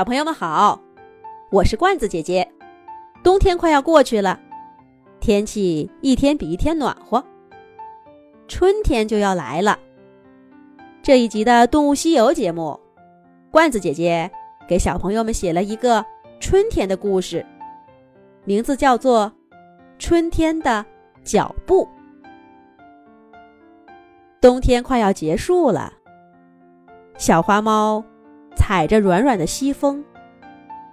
小朋友们好，我是罐子姐姐。冬天快要过去了，天气一天比一天暖和，春天就要来了。这一集的《动物西游》节目，罐子姐姐给小朋友们写了一个春天的故事，名字叫做《春天的脚步》。冬天快要结束了，小花猫。踩着软软的西风，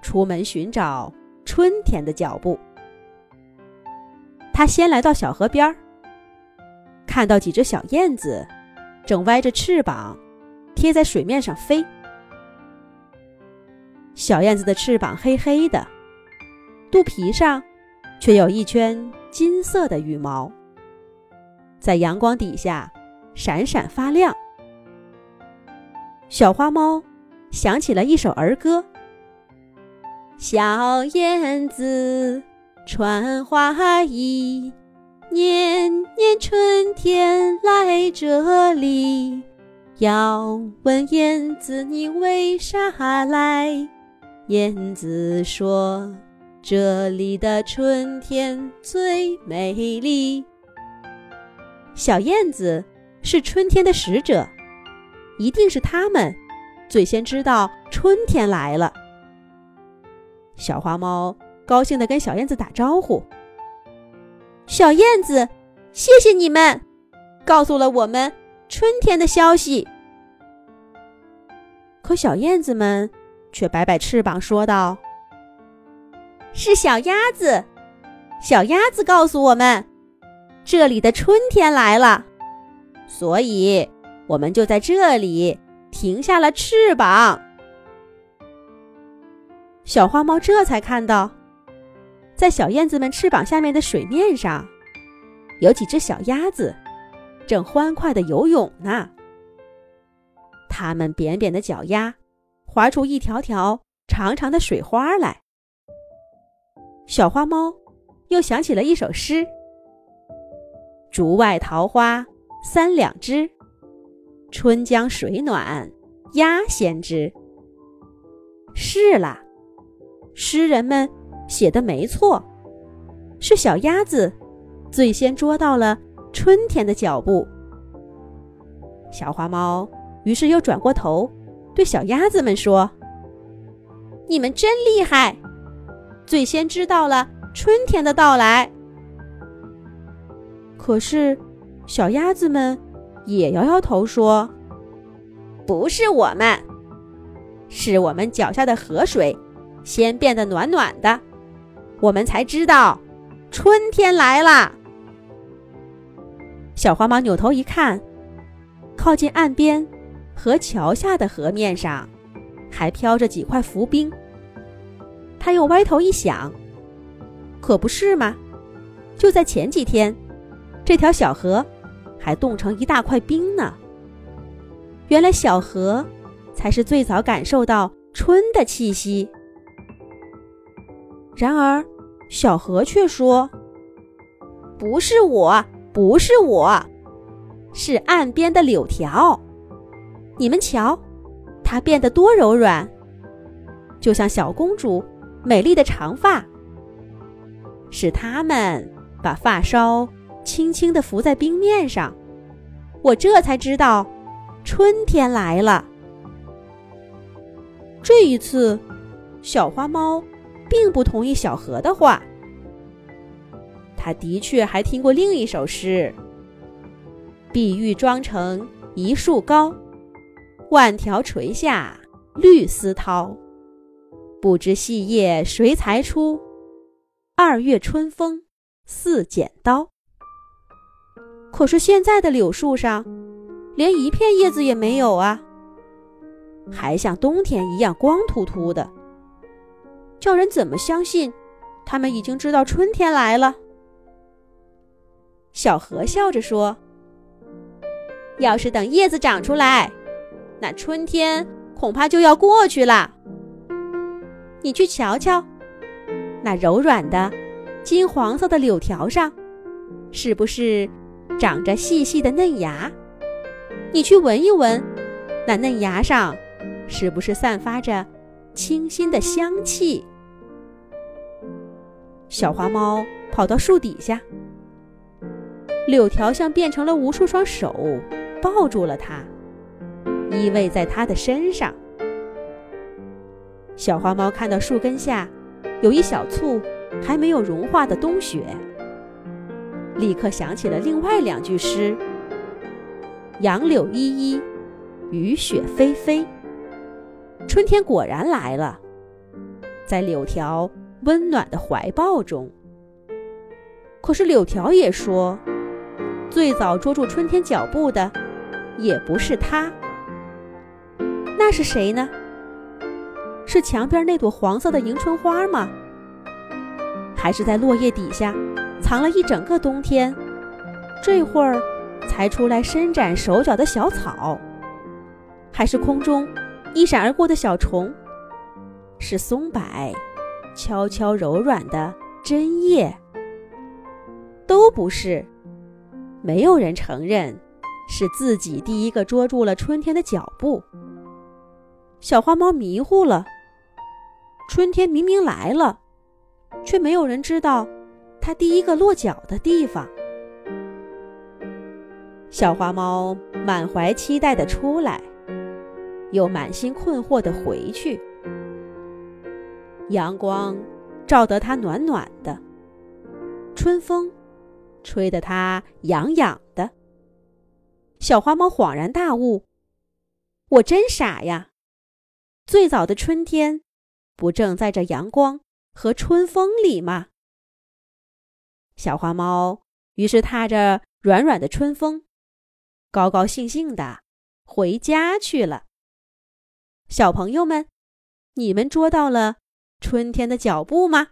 出门寻找春天的脚步。他先来到小河边儿，看到几只小燕子正歪着翅膀贴在水面上飞。小燕子的翅膀黑黑的，肚皮上却有一圈金色的羽毛，在阳光底下闪闪发亮。小花猫。想起了一首儿歌：“小燕子穿花衣，年年春天来这里。要问燕子你为啥来？燕子说：这里的春天最美丽。小燕子是春天的使者，一定是它们。”最先知道春天来了，小花猫高兴地跟小燕子打招呼：“小燕子，谢谢你们，告诉了我们春天的消息。”可小燕子们却摆摆翅膀说道：“是小鸭子，小鸭子告诉我们，这里的春天来了，所以我们就在这里。”停下了翅膀，小花猫这才看到，在小燕子们翅膀下面的水面上，有几只小鸭子正欢快的游泳呢。它们扁扁的脚丫划出一条条长长的水花来。小花猫又想起了一首诗：“竹外桃花三两枝。”春江水暖鸭先知。是啦，诗人们写的没错，是小鸭子最先捉到了春天的脚步。小花猫于是又转过头，对小鸭子们说：“你们真厉害，最先知道了春天的到来。”可是，小鸭子们。也摇摇头说：“不是我们，是我们脚下的河水先变得暖暖的，我们才知道春天来了。”小花猫扭头一看，靠近岸边和桥下的河面上还飘着几块浮冰。他又歪头一想，可不是吗？就在前几天，这条小河。还冻成一大块冰呢。原来小河才是最早感受到春的气息。然而，小河却说：“不是我，不是我，是岸边的柳条。你们瞧，它变得多柔软，就像小公主美丽的长发。是它们把发梢。”轻轻地浮在冰面上，我这才知道，春天来了。这一次，小花猫并不同意小河的话。他的确还听过另一首诗：“碧玉妆成一树高，万条垂下绿丝绦。不知细叶谁裁出？二月春风似剪刀。”可是现在的柳树上，连一片叶子也没有啊，还像冬天一样光秃秃的，叫人怎么相信，他们已经知道春天来了？小河笑着说：“要是等叶子长出来，那春天恐怕就要过去了。你去瞧瞧，那柔软的金黄色的柳条上，是不是？”长着细细的嫩芽，你去闻一闻，那嫩芽上是不是散发着清新的香气。小花猫跑到树底下，柳条像变成了无数双手，抱住了它，依偎在它的身上。小花猫看到树根下有一小簇还没有融化的冬雪，立刻想起了另外两句诗：“杨柳依依，雨雪霏霏。”春天果然来了，在柳条。温暖的怀抱中。可是柳条也说，最早捉住春天脚步的，也不是它。那是谁呢？是墙边那朵黄色的迎春花吗？还是在落叶底下藏了一整个冬天，这会儿才出来伸展手脚的小草？还是空中一闪而过的小虫？是松柏？悄悄柔软的针叶，都不是。没有人承认是自己第一个捉住了春天的脚步。小花猫迷糊了。春天明明来了，却没有人知道它第一个落脚的地方。小花猫满怀期待的出来，又满心困惑的回去。阳光照得它暖暖的，春风吹得它痒痒的。小花猫恍然大悟：“我真傻呀！最早的春天，不正在这阳光和春风里吗？”小花猫于是踏着软软的春风，高高兴兴的回家去了。小朋友们，你们捉到了？春天的脚步吗？